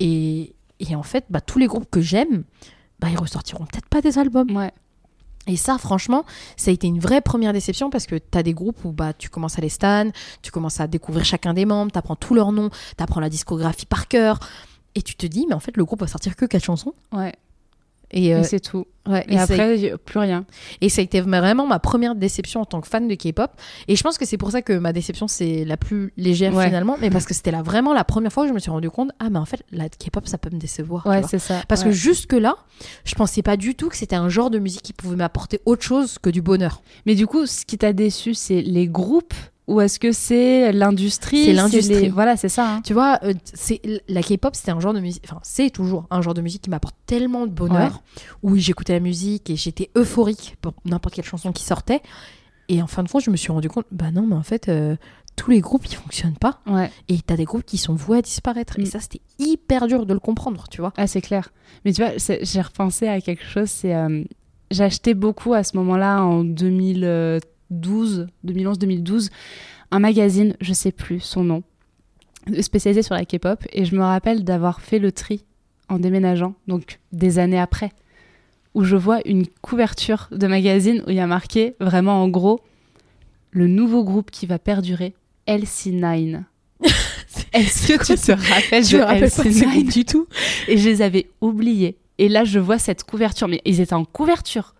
C: Et, et en fait, bah, tous les groupes que j'aime, bah, ils ressortiront peut-être pas des albums.
B: Ouais.
C: Et ça, franchement, ça a été une vraie première déception parce que tu as des groupes où bah, tu commences à les stan, tu commences à découvrir chacun des membres, tu apprends tous leurs noms, tu apprends la discographie par cœur. Et tu te dis, mais en fait, le groupe va sortir que quatre chansons.
B: Ouais.
C: Et, euh,
B: Et c'est tout.
C: ouais,
B: Et, après, a plus rien.
C: et ça a été vraiment ma première déception en tant que fan de K-pop. Et je pense que c'est pour ça que ma déception, c'est la plus légère
B: Ouais.
C: finalement. Mais parce que c'était là vraiment la première fois où je me suis rendu compte, ah, mais en fait, la K-pop, ça peut me décevoir.
B: Ouais, c'est ça.
C: Parce
B: Ouais.
C: que jusque-là, je pensais pas du tout que c'était un genre de musique qui pouvait m'apporter autre chose que du bonheur.
B: Mais du coup, ce qui t'a déçu, c'est les groupes ou est-ce que c'est l'industrie
C: C'est l'industrie.
B: les- Voilà, c'est ça. hein.
C: Tu vois, euh, c'est la K-pop, c'était un genre de musique, enfin, c'est toujours un genre de musique qui m'apporte tellement de bonheur. Où j'écoutais la musique et j'étais euphorique pour n'importe quelle chanson qui sortait. Et en fin de compte, je me suis rendu compte, bah non, mais en fait, euh, tous les groupes, ils fonctionnent pas.
B: Ouais.
C: Et t'as des groupes qui sont voués à disparaître.
B: Mm.
C: Et ça, c'était hyper dur de le comprendre, tu vois.
B: Ah, c'est clair. Mais tu vois, j'ai repensé à quelque chose. C'est euh, acheté beaucoup à ce moment-là, en 2012, 2011-2012, un magazine, je sais plus son nom, spécialisé sur la K-pop. Et je me rappelle d'avoir fait le tri en déménageant, donc des années après, où je vois une couverture de magazine où il y a marqué vraiment en gros le nouveau groupe qui va perdurer, LC9. Est-ce que tu te rappelles
C: Je
B: de
C: me rappelle pas de ce
B: LC9
C: groupe du tout?
B: et je les avais oubliés. Et là, je vois cette couverture, mais ils étaient en couverture,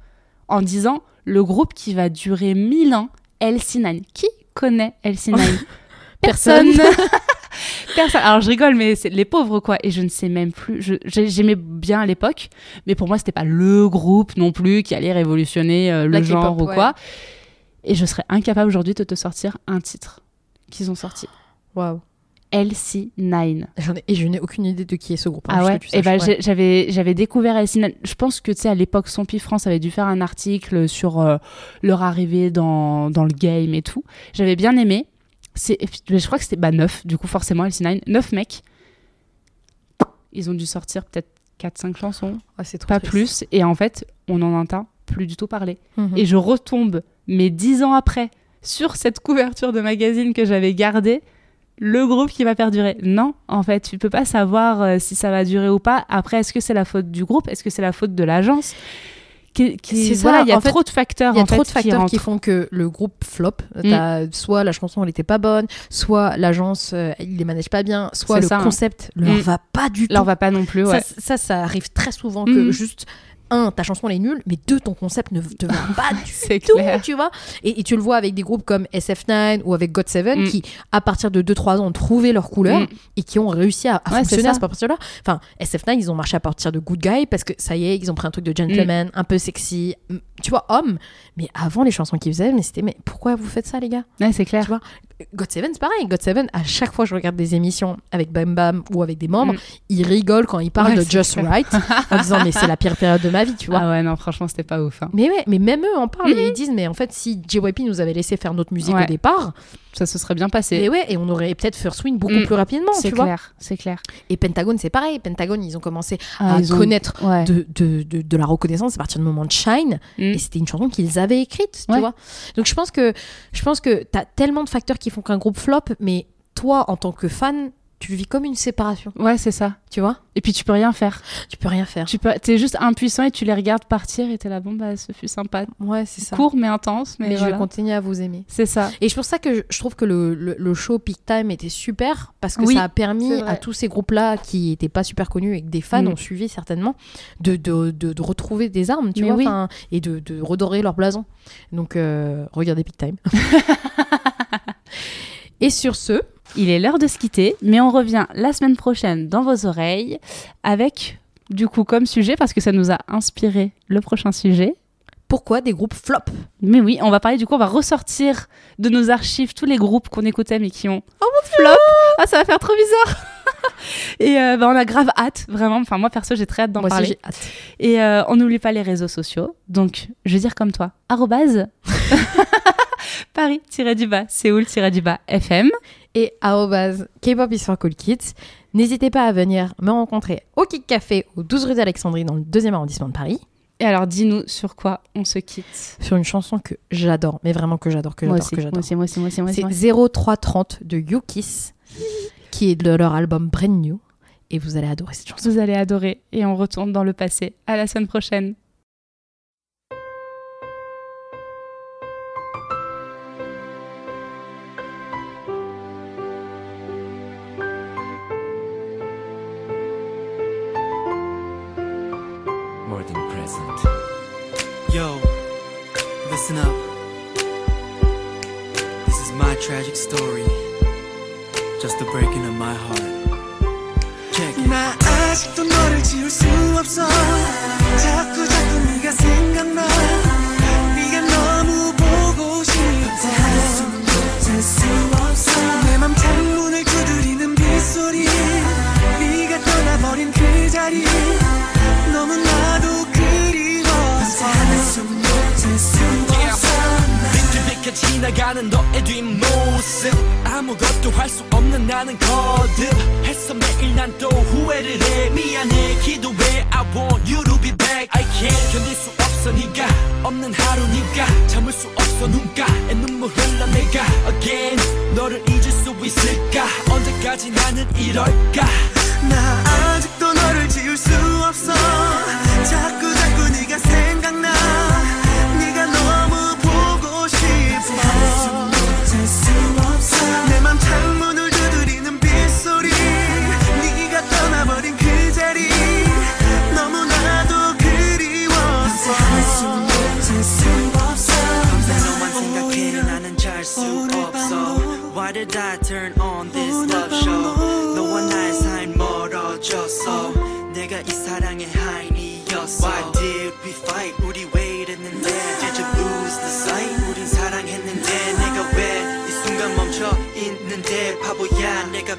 B: en disant le groupe qui va durer 1000 ans, LC9. Qui connaît LC9
C: Personne.
B: Personne. Alors je rigole, mais c'est les pauvres quoi. Et je ne sais même plus. J'aimais bien à l'époque, mais pour moi c'était pas le groupe non plus qui allait révolutionner euh, le genre ou
C: ouais.
B: quoi. Et je serais incapable aujourd'hui de te sortir un titre qu'ils ont sorti.
C: Waouh.
B: LC9.
C: J'en ai- Et je n'ai aucune idée de qui est ce groupe. hein,
B: Ah ouais, et
C: saches.
B: ben
C: Ouais.
B: j'avais j'avais découvert LC9. Je pense que tu sais à l'époque Sompi France avait dû faire un article sur euh, leur arrivée dans, dans le game et tout. J'avais bien aimé. C'est je crois que c'était bah 9 du coup forcément LC9, 9 mecs. Ils ont dû sortir peut-être 4 5 chansons,
C: Ah, c'est trop
B: pas
C: triste.
B: plus et en fait, on en entend plus du tout parler.
C: Mhm.
B: Et je retombe mais 10 ans après sur cette couverture de magazine que j'avais gardée le groupe qui va perdurer. Non, en fait, tu peux pas savoir euh, si ça va durer ou pas. Après, est-ce que c'est la faute du groupe? Est-ce que c'est la faute de l'agence? Qui- qui-
C: C'est ça,
B: voilà, il y a
C: fait,
B: trop de facteurs.
C: Il y a
B: en
C: trop
B: fait,
C: de facteurs qui, font que le groupe flop. T'as Soit la chanson elle était pas bonne, soit l'agence euh, il les manage pas bien, soit le
B: ça, hein.
C: concept leur
B: Mm.
C: va pas du tout.
B: On va pas non plus. Ouais.
C: ça, ça, ça arrive très souvent que
B: Mhm.
C: juste un ta chanson elle est nulle, mais deux ton concept ne te va pas du
B: C'est
C: tout,
B: clair.
C: tu vois. Et, et tu le vois avec des groupes comme SF9 ou avec GOT7
B: Mm.
C: qui à partir de 2-3 ans ont trouvé leur couleur
B: Mm.
C: et qui ont réussi à, à
B: Ouais,
C: fonctionner à ce partir-là. Enfin, SF9 ils ont marché à partir de Good Guy parce que ça y est ils ont pris un truc de gentleman, un peu sexy, mm, tu vois homme. Mais avant les chansons qu'ils faisaient, mais c'était mais pourquoi vous faites ça les gars?
B: Ouais, c'est clair.
C: tu vois God7, c'est pareil. God7, à chaque fois que je regarde des émissions avec Bam Bam ou avec des membres,
B: Mm.
C: ils rigolent quand ils parlent
B: Ouais,
C: de Just
B: clair.
C: Right en disant mais c'est la pire période de ma vie, tu vois.
B: Ah ouais, non, franchement, c'était pas ouf. hein.
C: Mais ouais, mais même eux en parlent et ils disent mais en fait si JYP nous avait laissé faire notre musique
B: Ouais.
C: au départ,
B: ça se serait bien passé.
C: Et ouais, et on aurait peut-être First Win beaucoup
B: Mm.
C: plus rapidement,
B: c'est
C: tu vois.
B: clair, c'est clair.
C: Et Pentagone, c'est pareil. Pentagone, ils ont commencé
B: Ah,
C: à
B: ont-
C: connaître
B: Ouais.
C: de, de, de, de la reconnaissance à partir du moment de Shine.
B: Mm.
C: Et c'était une chanson qu'ils avaient écrite, tu
B: Ouais.
C: vois. Donc je pense que je pense que t'as tellement de facteurs qui font qu'un groupe flop, mais toi, en tant que fan, tu le vis comme une séparation,
B: Ouais, c'est ça.
C: tu vois?
B: Et puis tu peux rien faire.
C: Tu peux rien faire.
B: Tu peux, t'es juste impuissant et tu les regardes partir et t'es là, bon bah ce fut sympa,
C: Ouais, c'est ça.
B: court mais intense, mais,
C: mais je vais continuer à vous aimer.
B: C'est ça.
C: Et c'est pour ça que je, trouve que le, le, le show Peak Time était super parce que
B: Oui,
C: ça a permis à tous ces groupes-là qui n'étaient pas super connus et que des fans
B: Mm.
C: ont suivi certainement de, de, de, de retrouver des armes, tu
B: Mais
C: vois,
B: oui.
C: et de, de redorer leur blason. Donc, euh, regardez Peak Time. et sur ce,
B: Il est l'heure de se quitter, mais on revient la semaine prochaine dans vos oreilles avec du coup comme sujet parce que ça nous a inspiré le prochain sujet.
C: pourquoi des groupes flop?
B: Mais oui, on va parler du coup, on va ressortir de nos archives tous les groupes qu'on écoutait mais qui ont flop. Ah, ça va faire trop bizarre. Et euh, bah, on a grave hâte, vraiment. Enfin, moi perso, j'ai très hâte d'en
C: Moi
B: parler.
C: hâte.
B: Et euh, on n'oublie pas les réseaux sociaux. Donc, je vais dire comme toi, arrobase Paris-du-bas, Séoul-du-bas, FM.
C: Et K-pop is for cool kids. N'hésitez pas à venir me rencontrer au Kick Café au 12 rue d'Alexandrie dans le deuxième arrondissement de Paris.
B: Et alors, dis-nous sur quoi on se quitte.
C: sur une chanson que j'adore, mais vraiment que j'adore, que
B: Moi
C: j'adore,
B: aussi,
C: que j'adore.
B: moi aussi, moi aussi, moi aussi, moi aussi.
C: C'est 0330 de Yukis, qui est de leur album Brand New, et vous allez adorer cette chanson.
B: Vous allez adorer. Et on retourne dans le passé. À la semaine prochaine.
D: My heart.
E: 나 아직도 너를 지울 수 없어
D: 비켜비켜 지나가는 너의 뒷모습. 아무것도 할 수 없는 나는 거듭. 했어 매일 난 또 후회를 해. 미안해 기도해. I want you to be back. I can't 견딜 수 없어 네가. 없는 하루니까 참을 수 없어 눈가에 눈물 흘러 내가. Again 너를 잊을 수 있을까? 언제까지 나는 이럴까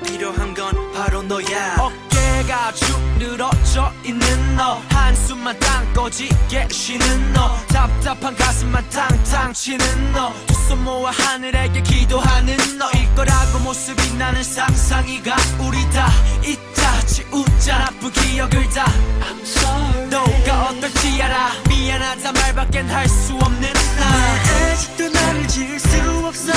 D: 필요한 건 바로 너야. 어깨가 축 늘어져 있는 너. 한숨만 땅 꺼지게 쉬는 너. 답답한 가슴만 탕탕 치는 너. 두 손 모아 하늘에게 기도하는 너일 거라고 모습이 나는 상상이 가 우리 다. 있다 지우자 나쁜 기억을 다. I'm sorry. 너가 어떨지 알아. 미안하다 말밖엔 할 수 없는 나.
E: 아직도 나를 지울 수 없어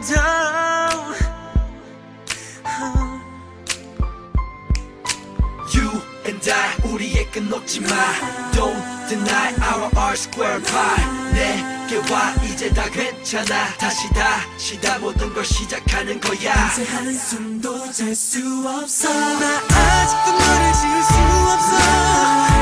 E: 밤도
D: You and I 우리의 끝 놓지 마. Don't deny our R square pie. 내게 와 이제 다 괜찮아. 다시 다시 다 모든 걸 시작하는 거야.
E: 밤새 한숨도 잘 수 없어. 나 아직도 너를 지울 수